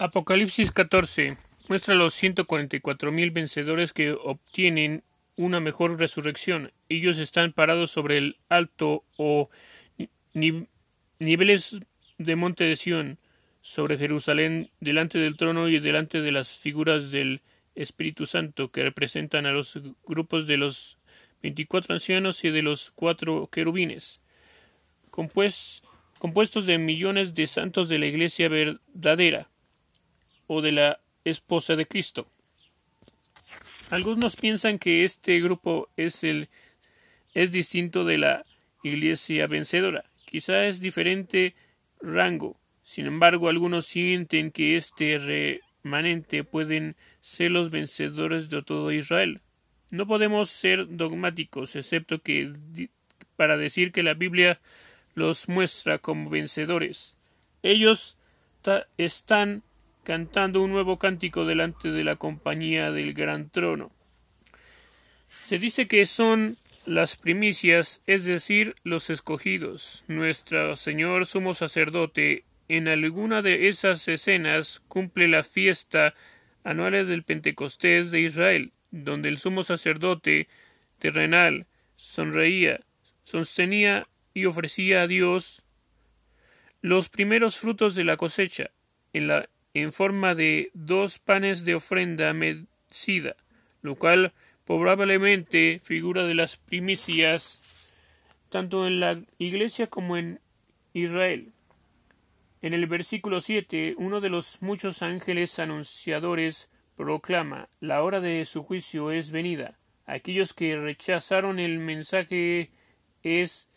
Apocalipsis 14 muestra los 144.000 vencedores que obtienen una mejor resurrección. Ellos están parados sobre el alto o niveles de monte de Sión, sobre Jerusalén, delante del trono y delante de las figuras del Espíritu Santo, que representan a los grupos de los veinticuatro ancianos y de los cuatro querubines, compuestos de millones de santos de la Iglesia verdadera o de la esposa de Cristo. Algunos piensan que este grupo es el es distinto de la Iglesia vencedora. Quizá es diferente rango. Sin embargo, algunos sienten que este remanente pueden ser los vencedores de todo Israel. No podemos ser dogmáticos, excepto que para decir que la Biblia los muestra como vencedores. Ellos están cantando un nuevo cántico delante de la compañía del gran trono. Se dice que son las primicias, es decir, los escogidos. Nuestro Señor sumo sacerdote en alguna de esas escenas cumple la fiesta anual del Pentecostés de Israel donde el sumo sacerdote terrenal sonreía, sostenía y ofrecía a Dios los primeros frutos de la cosecha, en, la, en forma de dos panes de ofrenda mecida, lo cual probablemente figura de las primicias tanto en la iglesia como en Israel. En el versículo 7, uno de los muchos ángeles anunciadores proclama la hora de su juicio es venida. Aquellos que rechazaron el mensaje es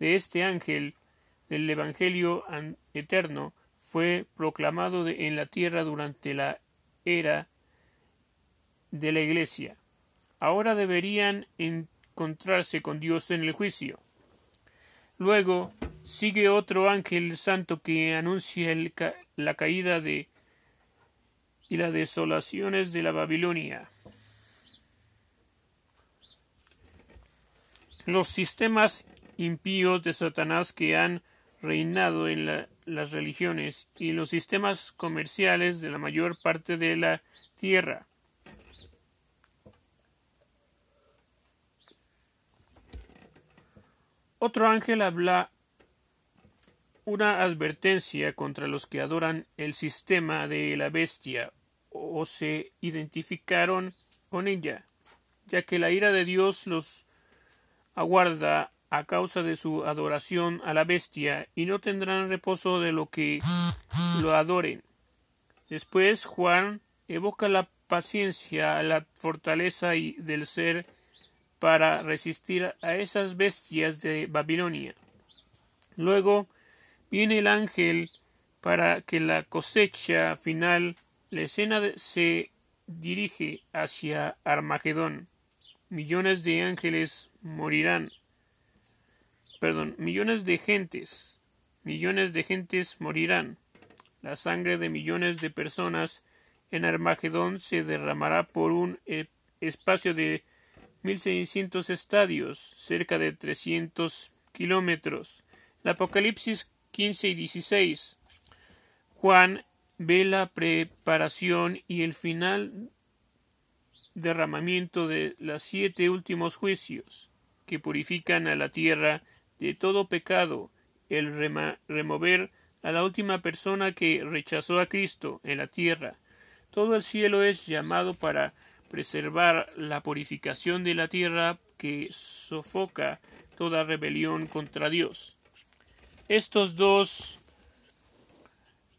de este ángel del Evangelio eterno fue proclamado en la tierra durante la era de la Iglesia. Ahora deberían encontrarse con Dios en el juicio. Luego sigue otro ángel santo que anuncia la caída de y las desolaciones de la Babilonia. Los sistemas impíos de Satanás que han reinado en las religiones y los sistemas comerciales de la mayor parte de la tierra. Otro ángel habla una advertencia contra los que adoran el sistema de la bestia o se identificaron con ella, ya que la ira de Dios los aguarda a causa de su adoración a la bestia y no tendrán reposo de lo que lo adoren. Después Juan evoca la paciencia, la fortaleza y del ser para resistir a esas bestias de Babilonia. Luego viene el ángel para que la cosecha final, la escena se dirige hacia Armagedón. Millones de ángeles morirán. Perdón, millones de gentes, millones de gentes morirán. La sangre de millones de personas en Armagedón se derramará por un eh, espacio de 1600 estadios, cerca de 300 kilómetros. El Apocalipsis 15 y 16. Juan ve la preparación y el final derramamiento de los siete últimos juicios que purifican a la tierra de todo pecado, el remover a la última persona que rechazó a Cristo en la tierra. Todo el cielo es llamado para preservar la purificación de la tierra que sofoca toda rebelión contra Dios. Estos dos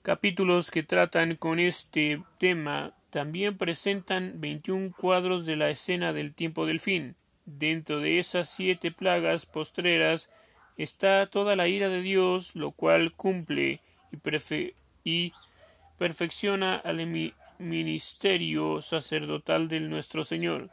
capítulos que tratan con este tema también presentan 21 cuadros de la escena del tiempo del fin. Dentro de esas siete plagas postreras está toda la ira de Dios, lo cual cumple y, perfecciona al ministerio sacerdotal de nuestro Señor,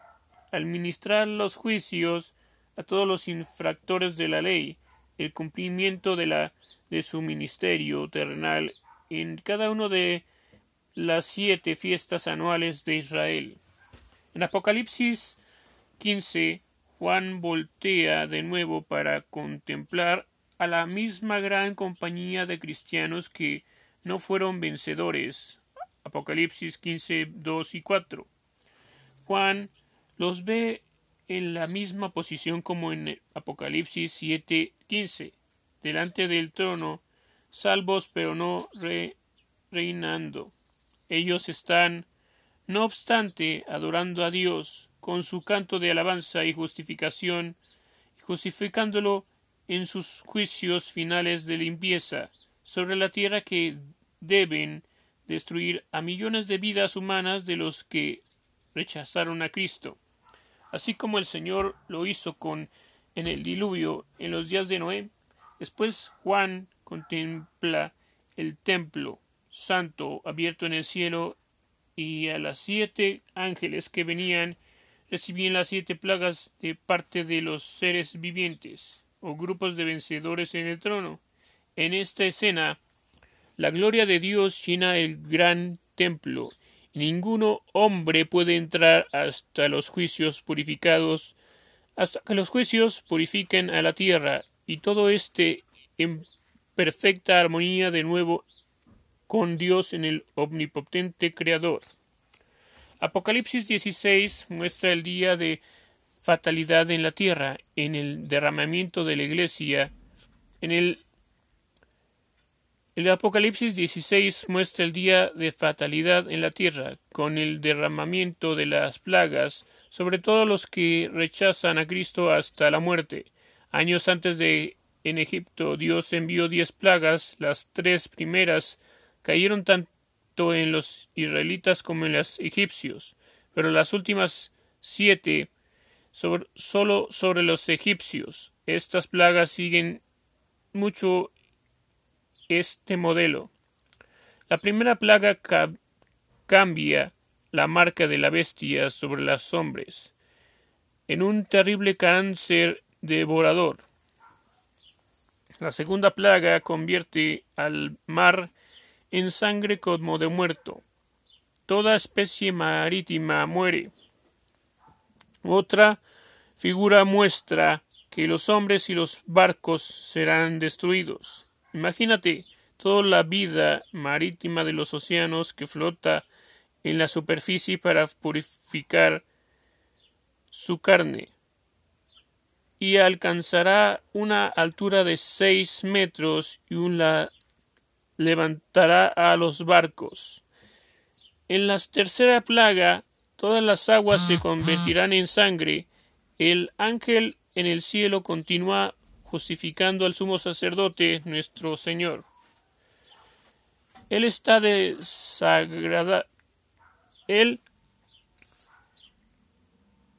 al ministrar los juicios a todos los infractores de la ley, el cumplimiento de, la, de su ministerio terrenal en cada uno de las siete fiestas anuales de Israel. En Apocalipsis 15, Juan voltea de nuevo para contemplar a la misma gran compañía de cristianos que no fueron vencedores Apocalipsis 15, 2 y 4. Juan los ve en la misma posición como en Apocalipsis 7, 15, delante del trono, salvos pero no reinando. Ellos están, no obstante, adorando a Dios con su canto de alabanza y justificación, justificándolo en sus juicios finales de limpieza sobre la tierra que deben destruir a millones de vidas humanas de los que rechazaron a Cristo, así como el Señor lo hizo con en el diluvio en los días de Noé. Después Juan contempla el templo santo abierto en el cielo y a las siete ángeles que venían recibían las siete plagas de parte de los seres vivientes o grupos de vencedores en el trono. En esta escena, la gloria de Dios llena el gran templo, y ninguno hombre puede entrar hasta los juicios purificados, hasta que los juicios purifiquen a la tierra, y todo esté en perfecta armonía de nuevo con Dios en el omnipotente Creador. Apocalipsis 16 muestra el día de fatalidad en la tierra, en el derramamiento de la iglesia. En el, Apocalipsis 16 muestra el día de fatalidad en la tierra, con el derramamiento de las plagas sobre todos los que rechazan a Cristo hasta la muerte. Años antes de en Egipto Dios envió diez plagas, las tres primeras cayeron tan en los israelitas como en los egipcios, pero las últimas siete solo sobre los egipcios. Estas plagas siguen mucho este modelo. La primera plaga cambia la marca de la bestia sobre los hombres en un terrible cáncer devorador. La segunda plaga convierte al mar en sangre como de muerto. Toda especie marítima muere. Otra figura muestra que los hombres y los barcos serán destruidos. Imagínate toda la vida marítima de los océanos que flota en la superficie para purificar su carne y alcanzará una altura de seis metros y una levantará a los barcos. En la tercera plaga todas las aguas se convertirán en sangre. El ángel en el cielo continúa justificando al sumo sacerdote nuestro Señor. Él está desagrada. Él,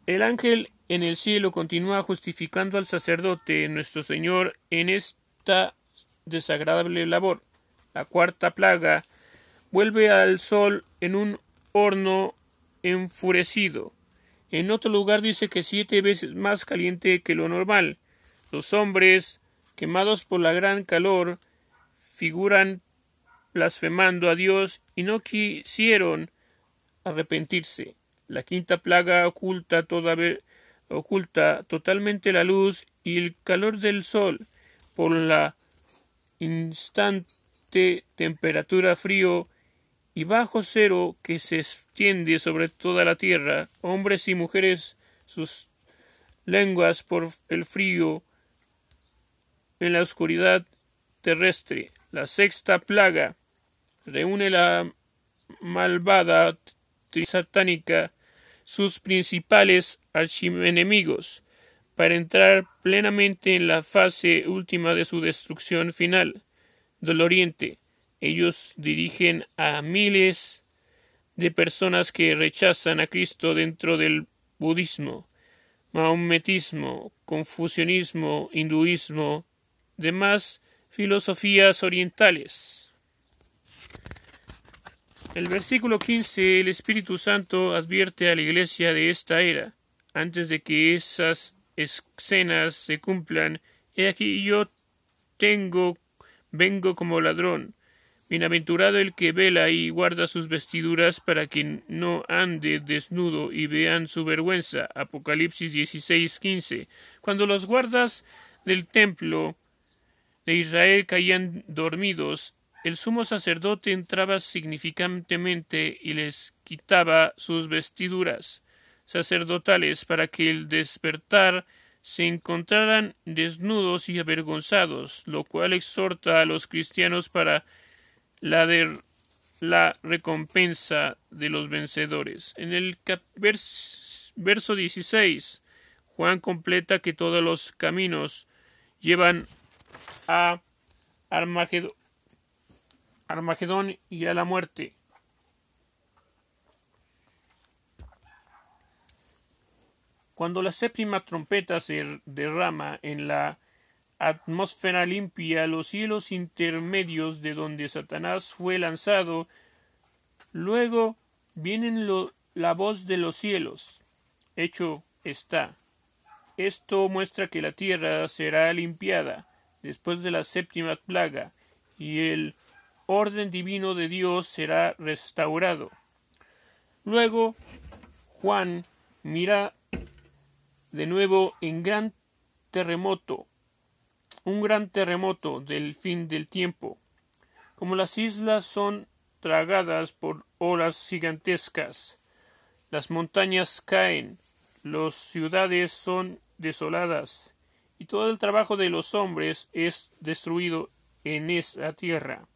el ángel en el cielo continúa justificando al sacerdote nuestro Señor en esta desagradable labor. La cuarta plaga vuelve al sol en un horno enfurecido. En otro lugar dice que siete veces más caliente que lo normal. Los hombres, quemados por la gran calor, figuran blasfemando a Dios y no quisieron arrepentirse. La quinta plaga oculta toda oculta totalmente la luz y el calor del sol por la instante temperatura frío y bajo cero que se extiende sobre toda la tierra, hombres y mujeres sus lenguas por el frío en la oscuridad terrestre. La sexta plaga reúne la malvada satánica sus principales archienemigos para entrar plenamente en la fase última de su destrucción final del Oriente. Ellos dirigen a miles de personas que rechazan a Cristo dentro del budismo, maometismo, confucianismo, hinduismo, demás filosofías orientales. El versículo 15 el Espíritu Santo advierte a la Iglesia de esta era, antes de que esas escenas se cumplan, he aquí yo tengo vengo como ladrón. Bienaventurado el que vela y guarda sus vestiduras para que no ande desnudo y vean su vergüenza. Apocalipsis 16, 15. Cuando los guardas del templo de Israel caían dormidos, el sumo sacerdote entraba significantemente y les quitaba sus vestiduras sacerdotales para que el despertar se encontraran desnudos y avergonzados, lo cual exhorta a los cristianos para la, de, la recompensa de los vencedores. En el verso 16, Juan completa que todos los caminos llevan a Armagedón, Armagedón y a la muerte. Cuando la séptima trompeta se derrama en la atmósfera limpia, los cielos intermedios de donde Satanás fue lanzado, luego vienen la voz de los cielos. Hecho está. Esto muestra que la tierra será limpiada después de la séptima plaga, y el orden divino de Dios será restaurado. Luego Juan mira de nuevo en gran terremoto, un gran terremoto del fin del tiempo. Como las islas son tragadas por olas gigantescas, las montañas caen, las ciudades son desoladas, y todo el trabajo de los hombres es destruido en esa tierra.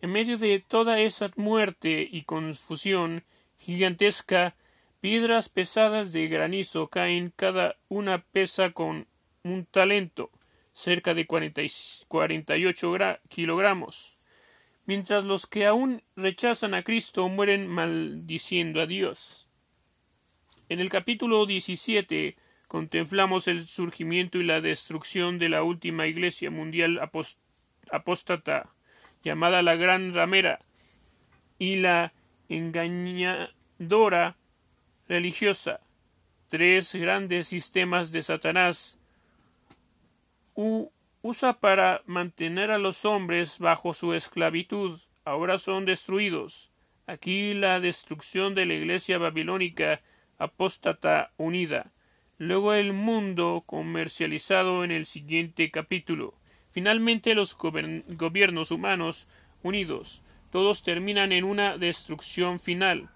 En medio de toda esa muerte y confusión gigantesca, piedras pesadas de granizo caen, cada una pesa con un talento, cerca de cuarenta y ocho kilogramos, mientras los que aún rechazan a Cristo mueren maldiciendo a Dios. En el capítulo 17 contemplamos el surgimiento y la destrucción de la última Iglesia mundial apóstata, llamada la Gran Ramera, y la engañadora religiosa, tres grandes sistemas de Satanás usa para mantener a los hombres bajo su esclavitud, ahora son destruidos. Aquí la destrucción de la Iglesia babilónica apóstata unida luego el mundo comercializado en el siguiente capítulo. Finalmente los gobiernos humanos unidos, todos terminan en una destrucción final.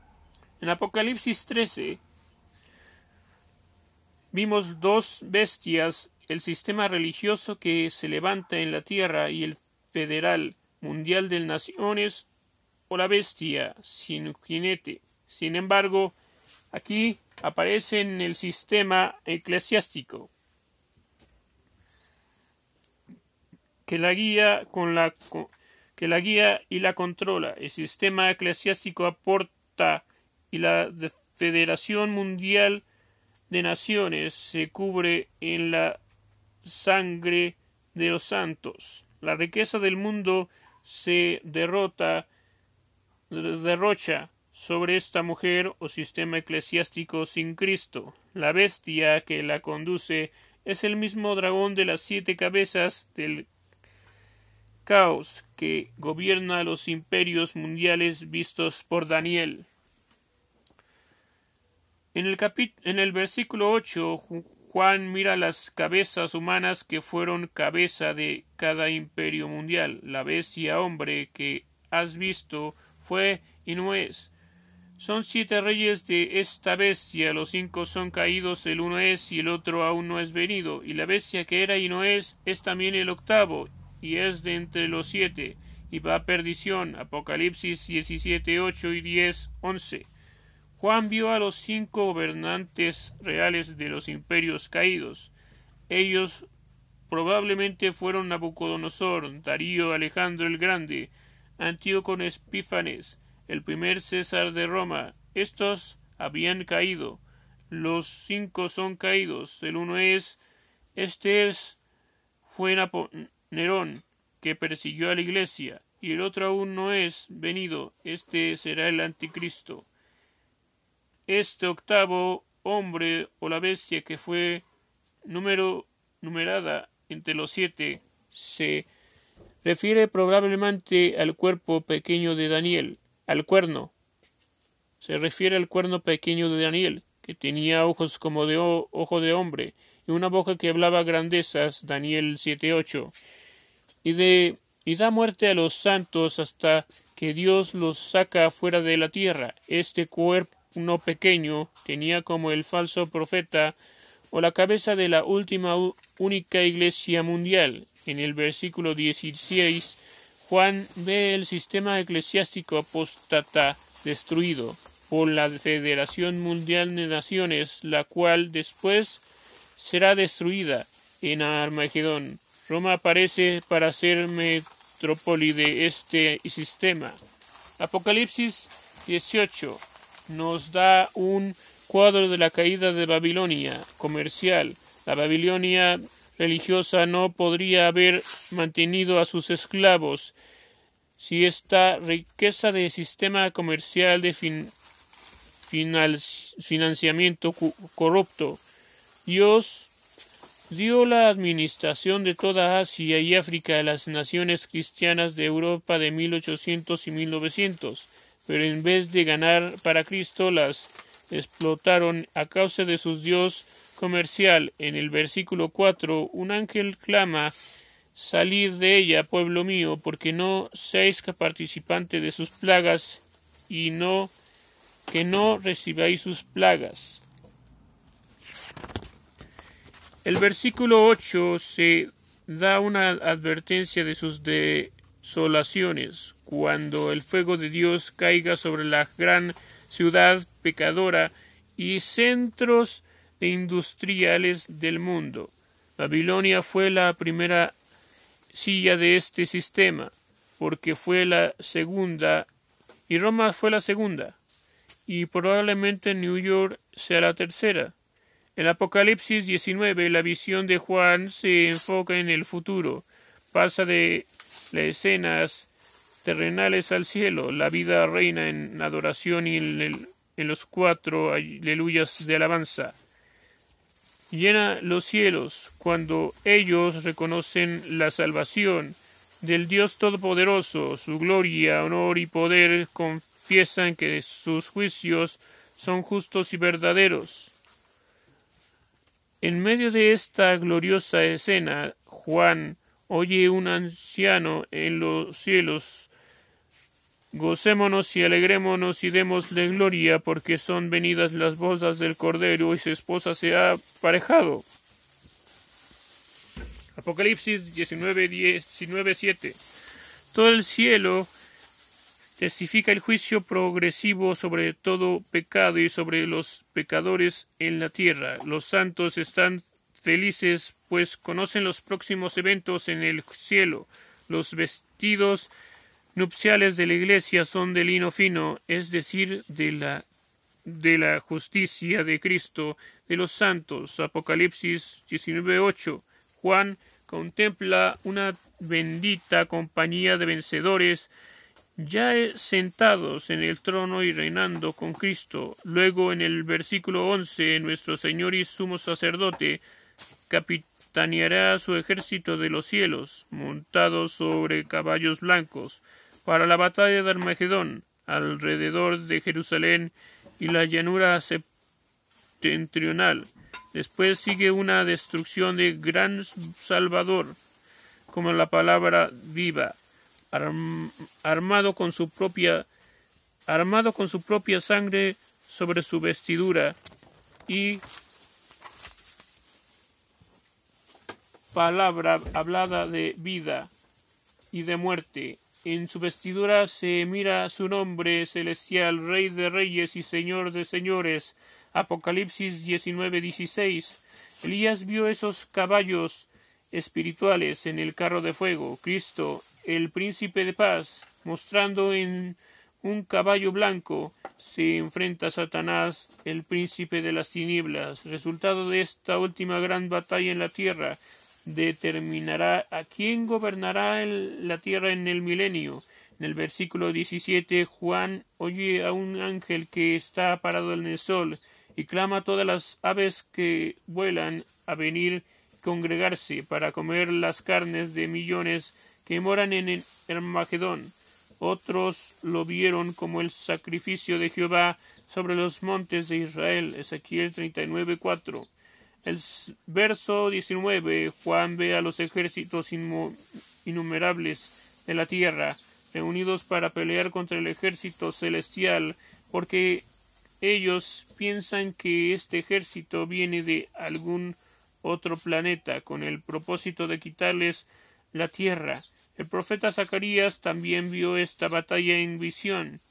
En Apocalipsis 13 vimos dos bestias, el sistema religioso que se levanta en la tierra y el federal mundial de naciones o la bestia sin jinete. Sin embargo, aquí aparece en el sistema eclesiástico que la guía con la que la guía y la controla. El sistema eclesiástico aporta y la Federación Mundial de Naciones se cubre en la sangre de los santos. La riqueza del mundo se derrota derrocha sobre esta mujer o sistema eclesiástico sin Cristo. La bestia que la conduce es el mismo dragón de las siete cabezas del caos que gobierna los imperios mundiales vistos por Daniel. En el, en el versículo 8, Juan mira las cabezas humanas que fueron cabeza de cada imperio mundial. La bestia hombre que has visto fue y no es, son siete reyes de esta bestia, los cinco son caídos, el uno es y el otro aún no es venido, y la bestia que era y no es es también el octavo, y es de entre los siete, y va a perdición. Apocalipsis 17, 8 y 10, 11. Juan vio a los cinco gobernantes reales de los imperios caídos. Ellos probablemente fueron Nabucodonosor, Darío, Alejandro el Grande, Antíoco Espífanes, el primer César de Roma. Estos habían caído. Los cinco son caídos. El uno es, este es, fue Nerón, que persiguió a la iglesia, y el otro aún no es venido. Este será el anticristo. Este octavo hombre o la bestia que fue número numerada entre los siete se refiere probablemente al cuerpo pequeño de Daniel al cuerno. Se refiere al cuerno pequeño de Daniel, que tenía ojos como de ojo de hombre, y una boca que hablaba grandezas, Daniel 7.8, y de y da muerte a los santos hasta que Dios los saca fuera de la tierra. Este cuerpo no pequeño tenía como el falso profeta o la cabeza de la última única iglesia mundial. En el versículo 16, Juan ve el sistema eclesiástico apóstata destruido por la Federación Mundial de Naciones, la cual después será destruida en Armagedón. Roma aparece para ser metrópoli de este sistema. Apocalipsis 18 nos da un cuadro de la caída de Babilonia comercial. La Babilonia religiosa no podría haber mantenido a sus esclavos si esta riqueza de sistema comercial de financiamiento corrupto. Dios dio la administración de toda Asia y África a las naciones cristianas de Europa de 1800 y 1900, pero en vez de ganar para Cristo las explotaron a causa de su Dios comercial. En el versículo 4, un ángel clama Salid de ella, pueblo mío, porque no seáis participante de sus plagas y no que no recibáis sus plagas. El versículo 8 se da una advertencia de sus desolaciones, cuando el fuego de Dios caiga sobre la gran ciudad pecadora y centros industriales del mundo. Babilonia fue la primera silla de este sistema, porque fue la segunda, y Roma fue la segunda y probablemente New York sea la tercera. En Apocalipsis 19 la visión de Juan se enfoca en el futuro, pasa de las escenas terrenales al cielo, la vida reina en adoración y en, los cuatro aleluyas de alabanza. Llena los cielos cuando ellos reconocen la salvación del Dios Todopoderoso, su gloria, honor y poder con confiesan que sus juicios son justos y verdaderos. En medio de esta gloriosa escena, Juan oye un anciano en los cielos Gocémonos y alegrémonos y démosle gloria, porque son venidas las bodas del Cordero y su esposa se ha aparejado. Apocalipsis 19, 19 7. Todo el cielo testifica el juicio progresivo sobre todo pecado y sobre los pecadores en la tierra. Los santos están felices, pues conocen los próximos eventos en el cielo. Los vestidos nupciales de la iglesia son de lino fino, es decir, de la de la justicia de Cristo, de los santos. Apocalipsis 19.8. Juan contempla una bendita compañía de vencedores ya sentados en el trono y reinando con Cristo. Luego en el versículo once nuestro Señor y sumo sacerdote capitaneará su ejército de los cielos, montados sobre caballos blancos, para la batalla de Armagedón, alrededor de Jerusalén y la llanura septentrional. Después sigue una destrucción de gran Salvador, como la palabra viva armado con su propia armado con su propia sangre sobre su vestidura y palabra hablada de vida y de muerte. En su vestidura se mira su nombre celestial, Rey de Reyes y Señor de Señores. Apocalipsis 19:16. Elías vio esos caballos espirituales en el carro de fuego. Cristo el príncipe de paz, mostrando en un caballo blanco, se enfrenta a Satanás, el príncipe de las tinieblas. Resultado de esta última gran batalla en la tierra determinará a quién gobernará la tierra en el milenio. En el versículo 17, Juan oye a un ángel que está parado en el sol y clama a todas las aves que vuelan a venir congregarse para comer las carnes de millones que moran en Hermagedón. Otros lo vieron como el sacrificio de Jehová sobre los montes de Israel. Ezequiel 39.4. El verso 19. Juan ve a los ejércitos innumerables de la tierra, reunidos para pelear contra el ejército celestial, porque ellos piensan que este ejército viene de algún otro planeta con el propósito de quitarles la tierra. El profeta Zacarías también vio esta batalla en visión,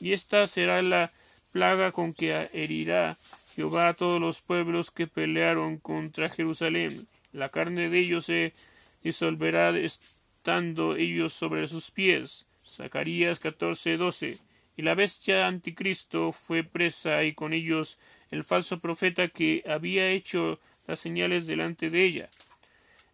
y esta será la plaga con que herirá Jehová a todos los pueblos que pelearon contra Jerusalén. La carne de ellos se disolverá estando ellos sobre sus pies. Zacarías 14:12. Y la bestia anticristo fue presa y con ellos el falso profeta que había hecho las señales delante de ella,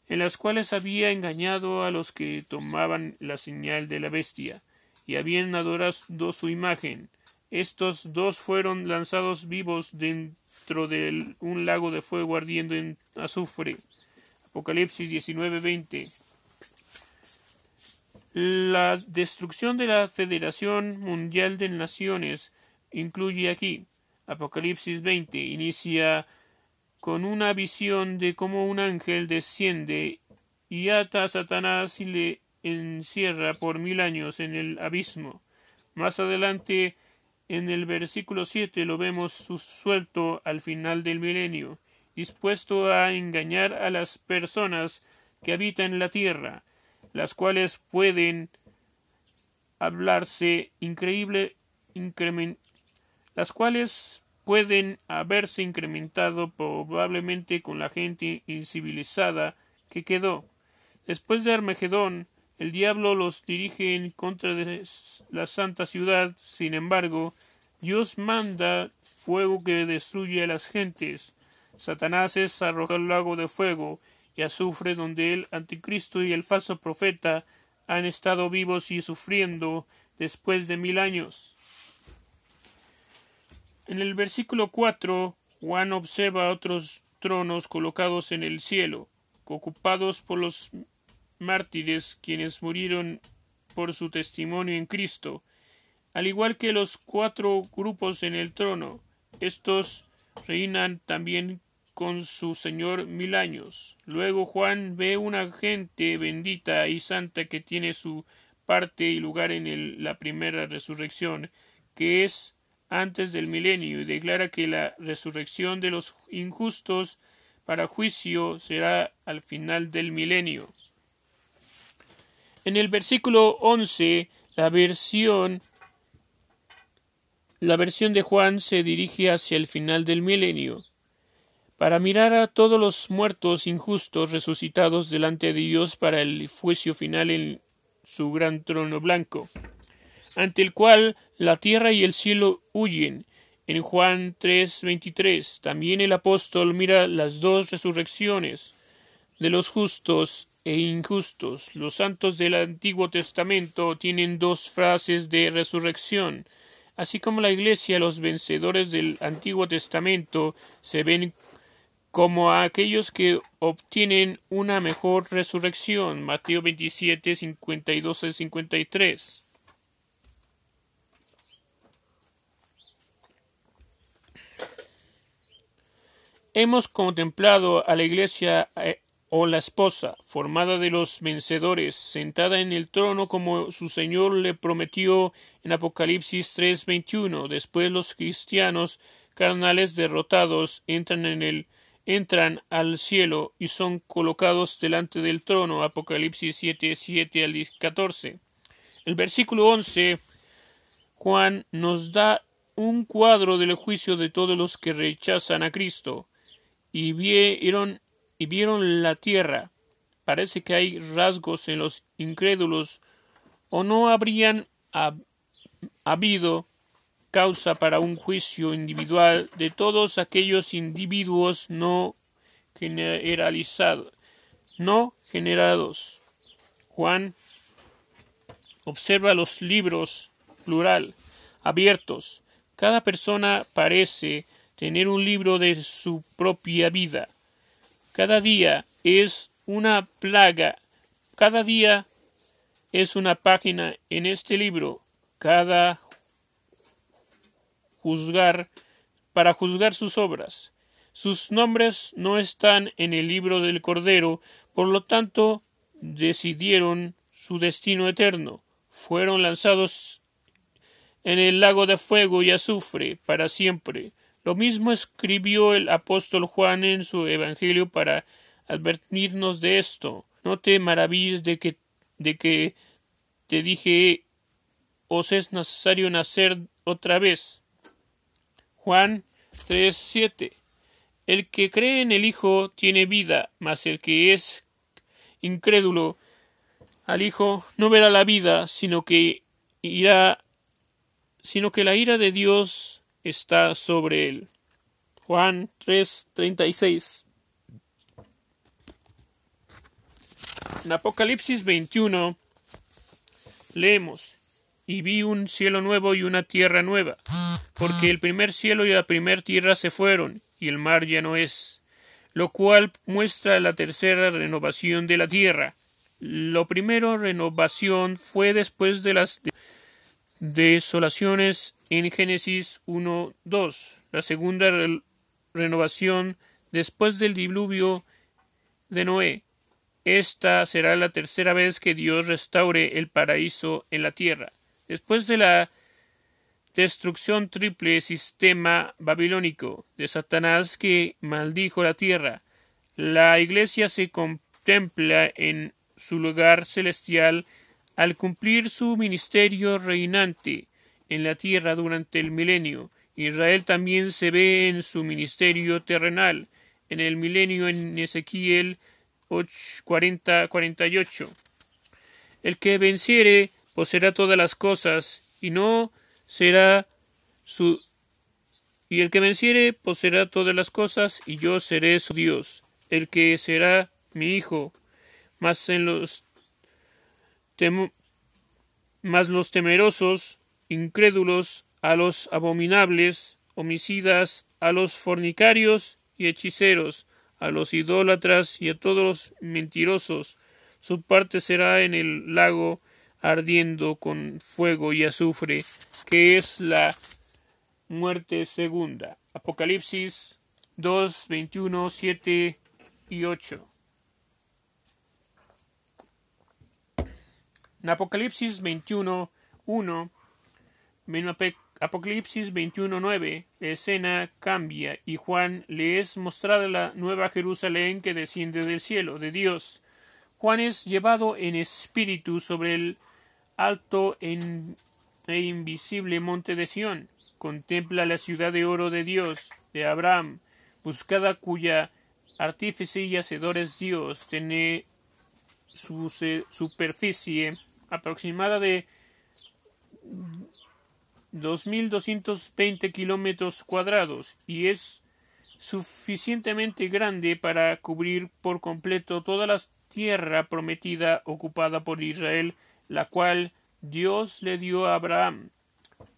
en las cuales había engañado a los que tomaban la señal de la bestia y habían adorado su imagen. Estos dos fueron lanzados vivos dentro de un lago de fuego ardiendo en azufre. Apocalipsis 19:20. La destrucción de la Federación Mundial de Naciones incluye aquí. Apocalipsis 20 inicia con una visión de cómo un ángel desciende y ata a Satanás y le encierra por mil años en el abismo. Más adelante, en el versículo siete, lo vemos suelto al final del milenio, dispuesto a engañar a las personas que habitan la tierra, las cuales pueden hablarse increíble las cuales pueden haberse incrementado probablemente con la gente incivilizada que quedó. Después de Armagedón, el diablo los dirige en contra de la santa ciudad. Sin embargo, Dios manda fuego que destruye a las gentes. Satanás es arrojado al lago de fuego y azufre donde el anticristo y el falso profeta han estado vivos y sufriendo después de mil años. En el versículo cuatro, Juan observa otros tronos colocados en el cielo, ocupados por los mártires quienes murieron por su testimonio en Cristo, al igual que los cuatro grupos en el trono. Estos reinan también con su Señor mil años. Luego Juan ve una gente bendita y santa que tiene su parte y lugar en la primera resurrección, que es antes del milenio, y declara que la resurrección de los injustos para juicio será al final del milenio. En el versículo 11, la versión la versión de Juan se dirige hacia el final del milenio, para mirar a todos los muertos injustos resucitados delante de Dios para el juicio final en su gran trono blanco, ante el cual la tierra y el cielo huyen. En Juan 3:23 también el apóstol mira las dos resurrecciones de los justos e injustos. Los santos del Antiguo Testamento tienen dos frases de resurrección. Así como la Iglesia, los vencedores del Antiguo Testamento se ven como aquellos que obtienen una mejor resurrección. Mateo 27, 52 al 53. Hemos contemplado a la Iglesia eh, o la esposa, formada de los vencedores, sentada en el trono como su Señor le prometió en Apocalipsis 3:21. Después los cristianos carnales derrotados entran en el entran al cielo y son colocados delante del trono. Apocalipsis 7, 7 al 14. El versículo 11 Juan nos da un cuadro del juicio de todos los que rechazan a Cristo y vieron y vieron la tierra. Parece que hay rasgos en los incrédulos o no habrían habido causa para un juicio individual de todos aquellos individuos no generalizados, no generados. Juan observa los libros plural abiertos. Cada persona parece tener un libro de su propia vida. Cada día es una plaga, cada día es una página en este libro, cada juzgar para juzgar sus obras. Sus nombres no están en el libro del Cordero, por lo tanto decidieron su destino eterno. Fueron lanzados en el lago de fuego y azufre para siempre. Lo mismo escribió el apóstol Juan en su Evangelio para advertirnos de esto. No te maravilles de que, de que te dije os es necesario nacer otra vez. Juan 3:7 El que cree en el Hijo tiene vida, mas el que es incrédulo al Hijo no verá la vida, sino que irá sino que la ira de Dios está sobre él. Juan 3:36 En Apocalipsis 21 leemos y vi un cielo nuevo y una tierra nueva, porque el primer cielo y la primer tierra se fueron, y el mar ya no es, lo cual muestra la tercera renovación de la tierra. Lo primero renovación fue después de las desolaciones en Génesis 1, 2. La segunda renovación después del diluvio de Noé. Esta será la tercera vez que Dios restaure el paraíso en la tierra. Después de la destrucción triple sistema babilónico de Satanás que maldijo la tierra, la Iglesia se contempla en su lugar celestial al cumplir su ministerio reinante en la tierra durante el milenio. Israel también se ve en su ministerio terrenal en el milenio en Ezequiel 40, 48. El que venciere poseerá todas las cosas, y no será su y el que venciere poseerá todas las cosas, y yo seré su Dios, el que será mi hijo. Mas en los mas los temerosos, incrédulos, a los abominables, homicidas, a los fornicarios y hechiceros, a los idólatras y a todos los mentirosos, su parte será en el lago ardiendo con fuego y azufre, que es la muerte segunda. Apocalipsis 2, 21, 7 y 8. En Apocalipsis 21, 1, en Apocalipsis 21, 9, la escena cambia y Juan le es mostrada la nueva Jerusalén que desciende del cielo, de Dios. Juan es llevado en espíritu sobre el alto e invisible monte de Sión. Contempla la ciudad de oro de Dios, de Abraham, buscada cuya artífice y hacedor es Dios, tiene su superficie aproximada de 2.220 kilómetros cuadrados y es suficientemente grande para cubrir por completo toda la tierra prometida ocupada por Israel la cual Dios le dio a Abraham.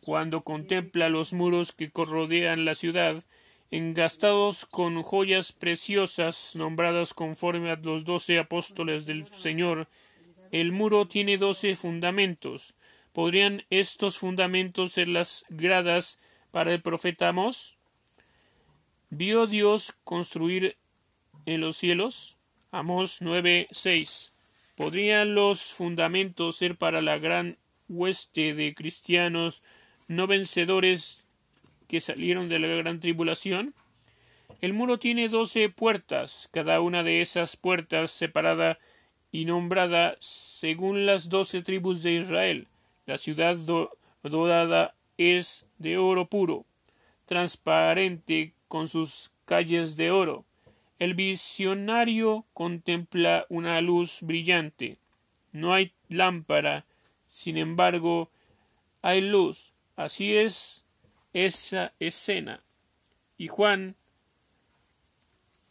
Cuando contempla los muros que rodean la ciudad, engastados con joyas preciosas nombradas conforme a los doce apóstoles del Señor, el muro tiene doce fundamentos. ¿Podrían estos fundamentos ser las gradas para el profeta Amós? ¿Vio Dios construir en los cielos? Amós 9, ¿Podrían los fundamentos ser para la gran hueste de cristianos no vencedores que salieron de la gran tribulación? El muro tiene doce puertas, cada una de esas puertas separada y nombrada según las doce tribus de Israel. La ciudad dorada es de oro puro, transparente con sus calles de oro. El visionario contempla una luz brillante. No hay lámpara, sin embargo, hay luz. Así es esa escena. Y Juan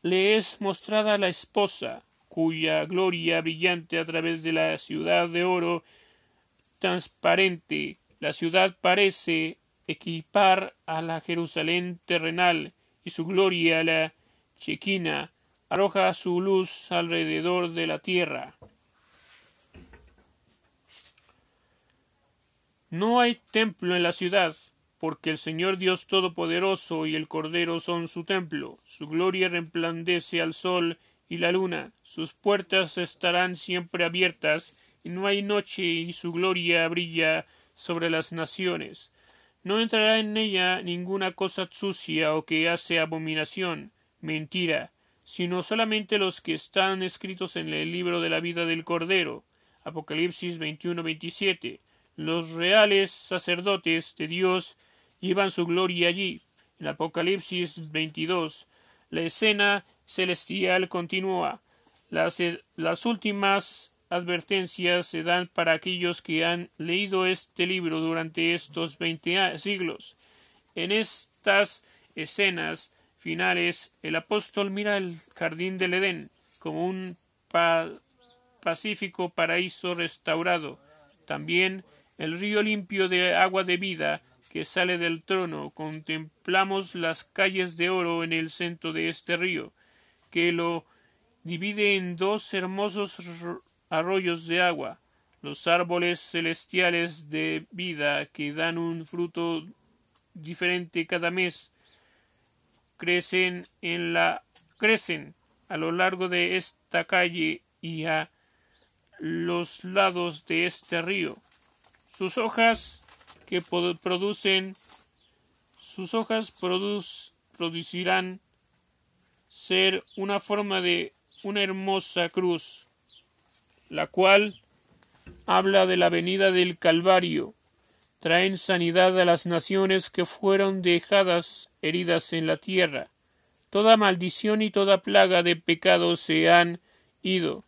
le es mostrada la esposa, cuya gloria brillante a través de la ciudad de oro transparente. La ciudad parece equipar a la Jerusalén terrenal y su gloria la Chequina arroja su luz alrededor de la tierra. No hay templo en la ciudad, porque el Señor Dios Todopoderoso y el Cordero son su templo. Su gloria resplandece al sol y la luna. Sus puertas estarán siempre abiertas y no hay noche, y su gloria brilla sobre las naciones. No entrará en ella ninguna cosa sucia o que hace abominación, mentira, sino solamente los que están escritos en el libro de la vida del Cordero. Apocalipsis 21-27. Los reales sacerdotes de Dios llevan su gloria allí. En Apocalipsis 22, la escena celestial continúa. Las, las últimas advertencias se dan para aquellos que han leído este libro durante estos veinte siglos. En estas escenas finales, el apóstol mira el jardín del Edén como un pacífico paraíso restaurado. También el río limpio de agua de vida que sale del trono. Contemplamos las calles de oro en el centro de este río, que lo divide en dos hermosos arroyos de agua, los árboles celestiales de vida que dan un fruto diferente cada mes, crecen en la crecen a lo largo de esta calle y a los lados de este río. Sus hojas que producen sus hojas producirán ser una forma de una hermosa cruz la cual habla de la venida del Calvario, traen sanidad a las naciones que fueron dejadas heridas en la tierra. Toda maldición y toda plaga de pecado se han ido.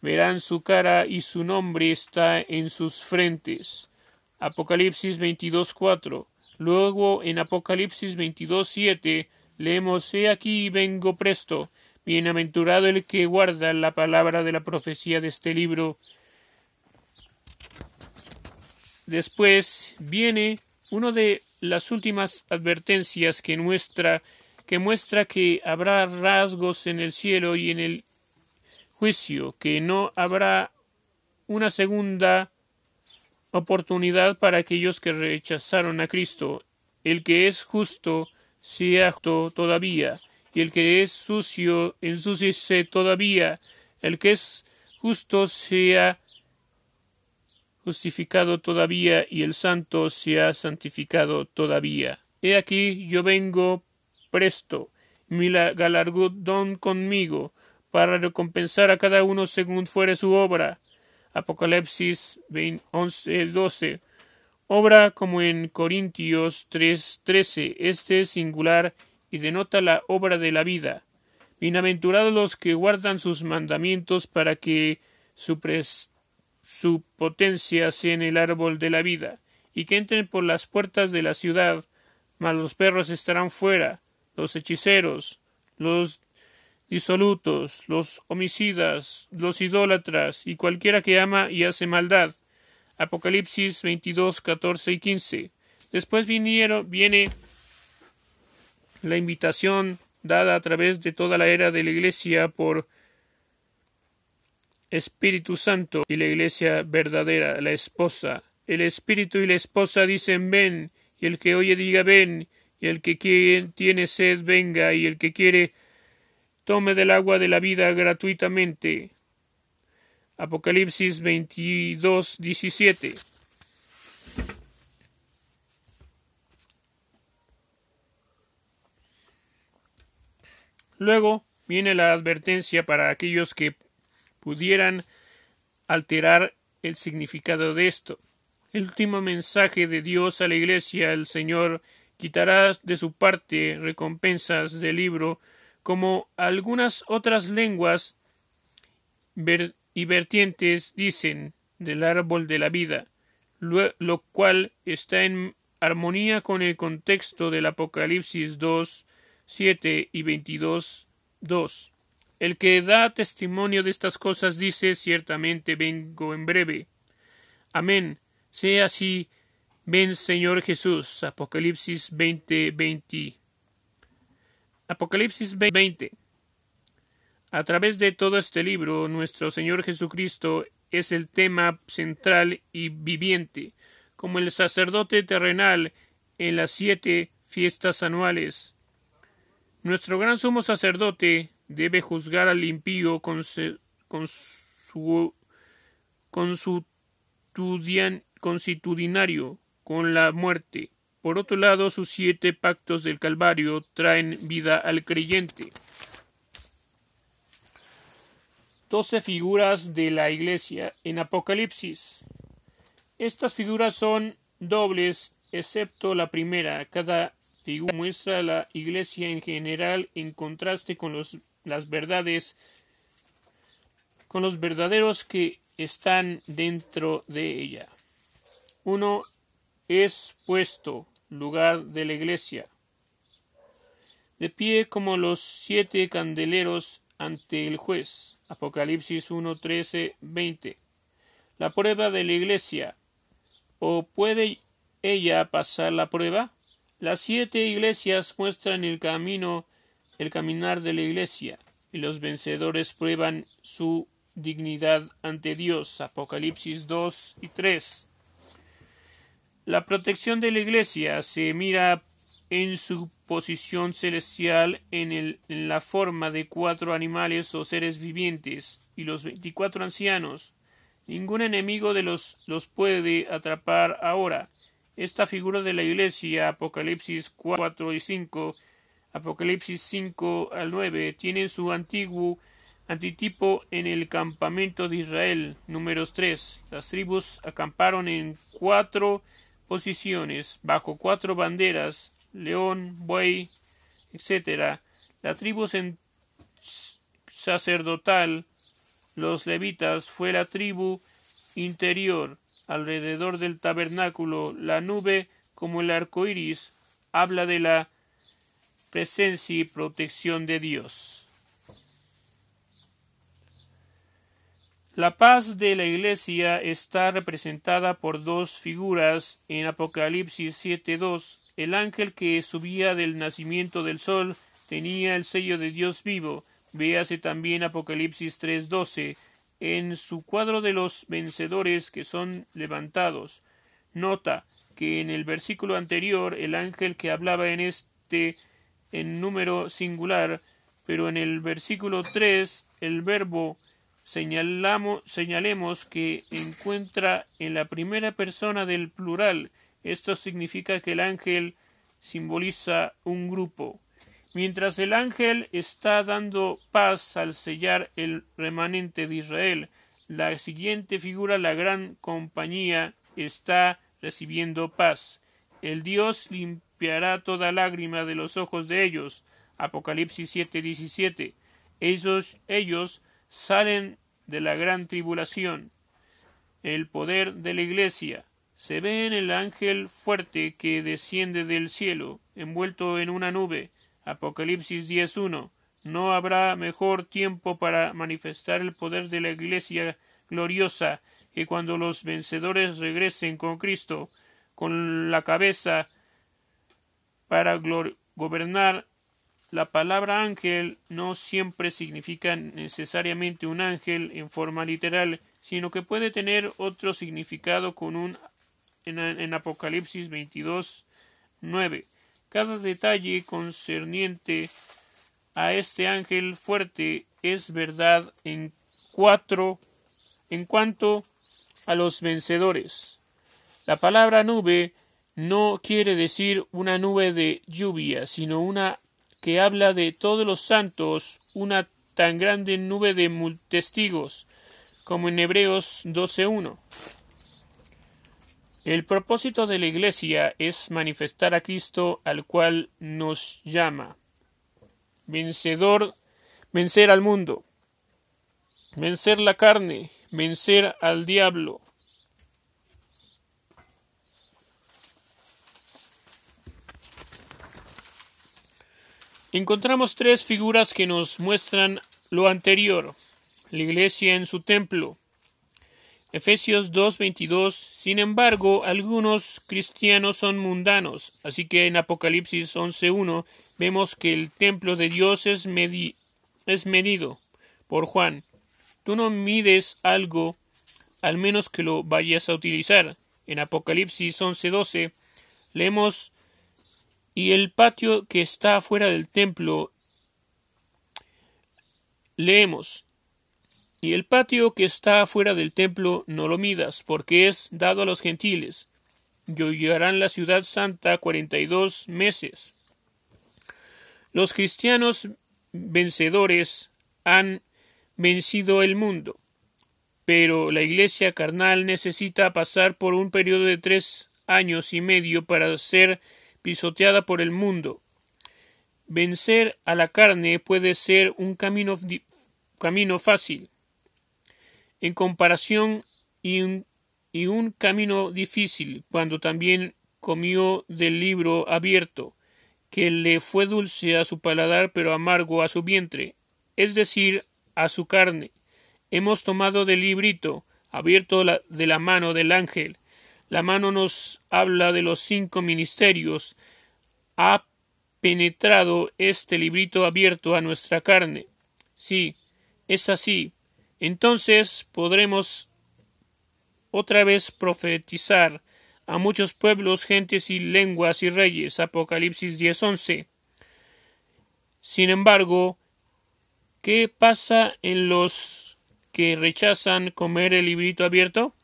Verán su cara y su nombre está en sus frentes. Apocalipsis 22.4. Luego en Apocalipsis 22.7 leemos He aquí vengo presto Bienaventurado el que guarda la palabra de la profecía de este libro. Después viene una de las últimas advertencias que muestra que muestra que habrá rasgos en el cielo y en el juicio, que no habrá una segunda oportunidad para aquellos que rechazaron a Cristo. El que es justo sea todavía y el que es sucio ensúciese todavía, el que es justo sea justificado todavía, y el santo sea santificado todavía. He aquí yo vengo presto, mi galardón conmigo, para recompensar a cada uno según fuere su obra. Apocalipsis 11, 12. Obra como en Corintios 3, 13. Este es singular y denota la obra de la vida. Bienaventurados los que guardan sus mandamientos para que su, su potencia sea en el árbol de la vida, y que entren por las puertas de la ciudad, mas los perros estarán fuera, los hechiceros, los disolutos, los homicidas, los idólatras, y cualquiera que ama y hace maldad. Apocalipsis 22, 14 y 15. Después vinieron, viene la invitación dada a través de toda la era de la Iglesia por Espíritu Santo y la Iglesia verdadera, la esposa. El Espíritu y la esposa dicen ven, y el que oye diga ven, y el que tiene sed venga, y el que quiere tome del agua de la vida gratuitamente. Apocalipsis 22, 17. Luego viene la advertencia para aquellos que pudieran alterar el significado de esto. El último mensaje de Dios a la Iglesia, el Señor quitará de su parte recompensas del libro, como algunas otras lenguas y vertientes dicen del árbol de la vida, lo cual está en armonía con el contexto del Apocalipsis 2, 7 y 22, 2. El que da testimonio de estas cosas dice ciertamente vengo en breve. Amén. Sea así. Ven Señor Jesús. Apocalipsis 20, 20. Apocalipsis 20. A través de todo este libro, nuestro Señor Jesucristo es el tema central y viviente, como el sacerdote terrenal en las siete fiestas anuales. Nuestro gran sumo sacerdote debe juzgar al impío con, su constitucionario con la muerte. Por otro lado, sus siete pactos del Calvario traen vida al creyente. Doce figuras de la Iglesia en Apocalipsis. Estas figuras son dobles, excepto la primera. Cada figura muestra la Iglesia en general en contraste con los, las verdades, con los verdaderos que están dentro de ella. Uno es puesto lugar de la iglesia, de pie como los siete candeleros ante el juez. Apocalipsis 1, 13, 20. La prueba de la iglesia. ¿O puede ella pasar la prueba? Las siete iglesias muestran el camino, el caminar de la iglesia, y los vencedores prueban su dignidad ante Dios. Apocalipsis 2 y 3. La protección de la Iglesia se mira en su posición celestial en, el, en la forma de cuatro animales o seres vivientes y los veinticuatro ancianos. Ningún enemigo de los los puede atrapar ahora. Esta figura de la Iglesia, Apocalipsis 4 y 5, Apocalipsis 5 al 9, tiene su antiguo antitipo en el campamento de Israel. Números 3. Las tribus acamparon en cuatro posiciones bajo cuatro banderas, león, buey, etc. La tribu sacerdotal, los levitas, fue la tribu interior alrededor del tabernáculo. La nube, como el arco iris, habla de la presencia y protección de Dios. La paz de la Iglesia está representada por dos figuras en Apocalipsis 7.2. El ángel que subía del nacimiento del sol tenía el sello de Dios vivo. Véase también Apocalipsis 3.12 en su cuadro de los vencedores que son levantados. Nota que en el versículo anterior el ángel que hablaba en este en número singular, pero en el versículo 3 el verbo señalamos, señalemos que encuentra en la primera persona del plural. Esto significa que el ángel simboliza un grupo. Mientras el ángel está dando paz al sellar el remanente de Israel, la siguiente figura, la gran compañía, está recibiendo paz. El Dios limpiará toda lágrima de los ojos de ellos. Apocalipsis 7:17. Ellos, ellos salen de la gran tribulación. El poder de la Iglesia se ve en el ángel fuerte que desciende del cielo, envuelto en una nube. Apocalipsis 10.1. No habrá mejor tiempo para manifestar el poder de la Iglesia gloriosa que cuando los vencedores regresen con Cristo, con la cabeza para gobernar la palabra ángel no siempre significa necesariamente un ángel en forma literal, sino que puede tener otro significado con un en, Apocalipsis 22, 9. Cada detalle concerniente a este ángel fuerte es verdad en cuatro en cuanto a los vencedores. La palabra nube no quiere decir una nube de lluvia, sino una que habla de todos los santos, una tan grande nube de testigos, como en Hebreos 12.1. El propósito de la Iglesia es manifestar a Cristo al cual nos llama. Vencedor, vencer al mundo, vencer la carne, vencer al diablo, Encontramos tres figuras que nos muestran lo anterior. La iglesia en su templo. Efesios 2.22. Sin embargo, algunos cristianos son mundanos, así que en Apocalipsis 11.1 vemos que el templo de Dios es, es medido por Juan. Tú no mides algo al menos que lo vayas a utilizar. En Apocalipsis 11.12 leemos y el patio que está afuera del templo leemos Y el patio que está fuera del templo no lo midas, porque es dado a los gentiles. Y la ciudad santa cuarenta y dos meses. Los cristianos vencedores han vencido el mundo, pero la iglesia carnal necesita pasar por un periodo de tres años y medio para ser pisoteada por el mundo. Vencer a la carne puede ser un camino, camino fácil, en comparación y un, y un camino difícil, cuando también comió del libro abierto, que le fue dulce a su paladar pero amargo a su vientre, es decir, a su carne. Hemos tomado del librito, abierto de la mano del ángel. La mano nos habla de los cinco ministerios. Ha penetrado este librito abierto a nuestra carne. Sí, es así. Entonces podremos otra vez profetizar a muchos pueblos, gentes y lenguas y reyes. Apocalipsis 10:11. Sin embargo, ¿qué pasa en los que rechazan comer el librito abierto?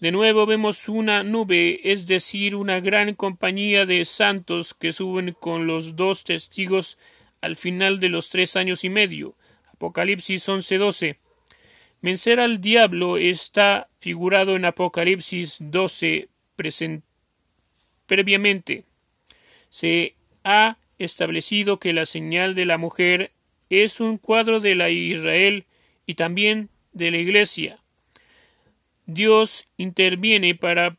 De nuevo vemos una nube, es decir, una gran compañía de santos que suben con los dos testigos al final de los tres años y medio. Apocalipsis 11:12. Vencer al diablo está figurado en Apocalipsis 12 previamente. Se ha establecido que la señal de la mujer es un cuadro de la Israel y también de la Iglesia. Dios interviene para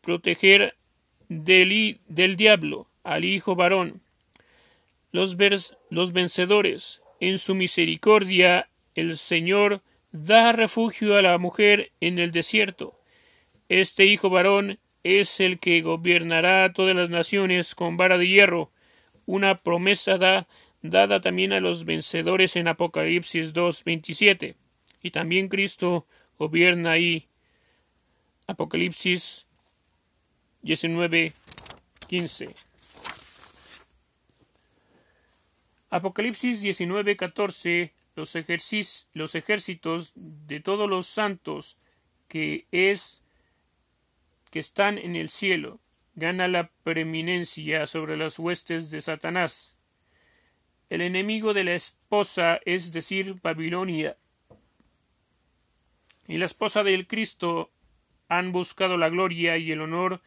proteger del, diablo al hijo varón. Los, los vencedores, en su misericordia, el Señor da refugio a la mujer en el desierto. Este hijo varón es el que gobernará todas las naciones con vara de hierro, una promesa da, dada también a los vencedores en Apocalipsis 2.27. Y también Cristo gobierna ahí Apocalipsis 19, 15. Apocalipsis 19, 14. Los, los ejércitos de todos los santos que es que están en el cielo gana la preeminencia sobre las huestes de Satanás. El enemigo de la esposa, es decir, Babilonia, y la esposa del Cristo han buscado la gloria y el honor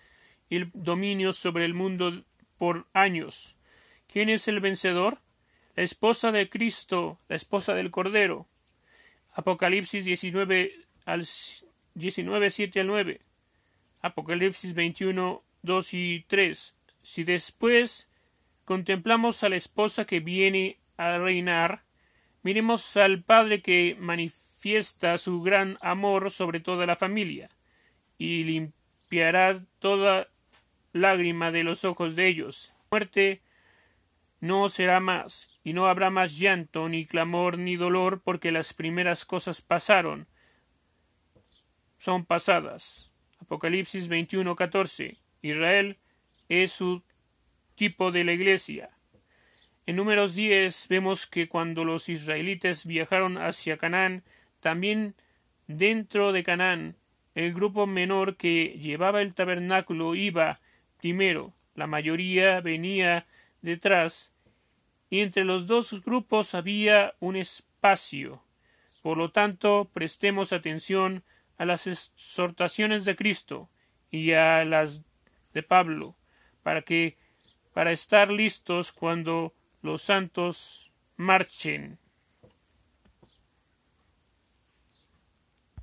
y el dominio sobre el mundo por años. ¿Quién es el vencedor? La esposa de Cristo, la esposa del Cordero. Apocalipsis 19 al 19, 7 al 9. Apocalipsis 21, 2 y 3. Si después contemplamos a la esposa que viene a reinar, miremos al Padre que manifiesta su gran amor sobre toda la familia y limpiará toda lágrima de los ojos de ellos. Muerte no será más, y no habrá más llanto, ni clamor, ni dolor, porque las primeras cosas pasaron, son pasadas. Apocalipsis 21:14. Israel es su tipo de la iglesia. En números 10 vemos que cuando los israelitas viajaron hacia Canaán, también dentro de Canaán el grupo menor que llevaba el tabernáculo iba primero, la mayoría venía detrás, y entre los dos grupos había un espacio. Por lo tanto, prestemos atención a las exhortaciones de Cristo y a las de Pablo, para que para estar listos cuando los santos marchen.